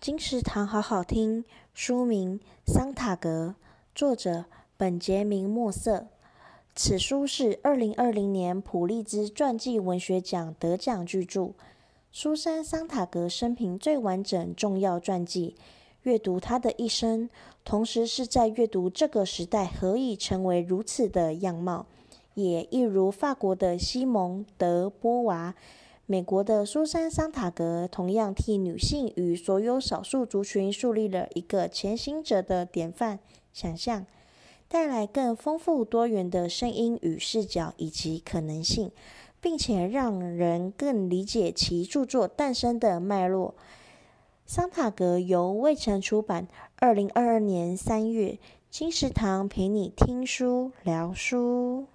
金石堂好好听，书名《桑塔格》，作者本杰明·默瑟。此书是二零二零年普利兹传记文学奖得奖巨著，苏珊·桑塔格生平最完整重要传记。阅读她的一生，同时是在阅读这个时代何以成为如此的样貌，也一如法国的西蒙·德·波娃。美国的苏珊·桑塔格同样替女性与所有少数族群树立了一个前行者的典范想象，带来更丰富多元的声音与视角以及可能性，并且让人更理解其著作诞生的脉络。桑塔格由卫城出版，二零二二年三月。金石堂陪你听书聊书。